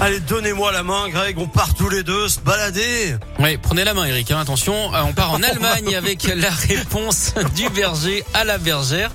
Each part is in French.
Allez, donnez-moi la main, Greg. On part tous les deux se balader. Oui, prenez la main, Eric. hein, attention, euh, on part en Allemagne avec la réponse du berger à la bergère.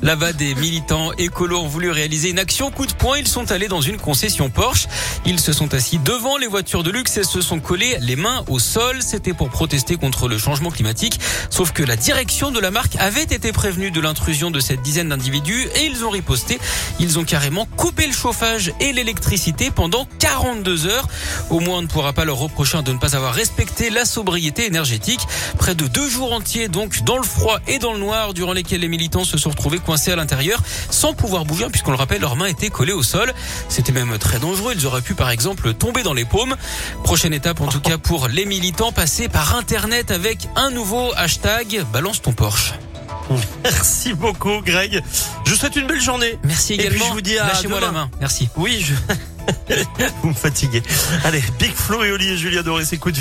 Là-bas, des militants écolos ont voulu réaliser une action coup de poing. Ils sont allés dans une concession Porsche. Ils se sont assis devant les voitures de luxe et se sont collés les mains au sol. C'était pour protester contre le changement climatique. Sauf que la direction de la marque avait été prévenue de l'intrusion de cette dizaine d'individus et ils ont riposté. Ils ont carrément coupé le chauffage et l'électricité pendant 42 heures. Au moins, on ne pourra pas leur reprocher de ne pas avoir respecté la sobriété énergétique. Près de deux jours entiers, donc, dans le froid et dans le noir, durant lesquels les militants se sont retrouvés coincés à l'intérieur, sans pouvoir bouger, hein, puisqu'on le rappelle, leurs mains étaient collées au sol. C'était même très dangereux. Ils auraient pu, par exemple, tomber dans les paumes. Prochaine étape, en tout cas, pour les militants, passer par Internet avec un nouveau hashtag Balance ton Porsche. Merci beaucoup, Greg. Je vous souhaite une belle journée. Merci Et puis, également. je vous dis à Lâchez-moi la main. Merci. Oui, je... vous me fatiguez. Allez, Big Flo et Oli et Julia Doré, de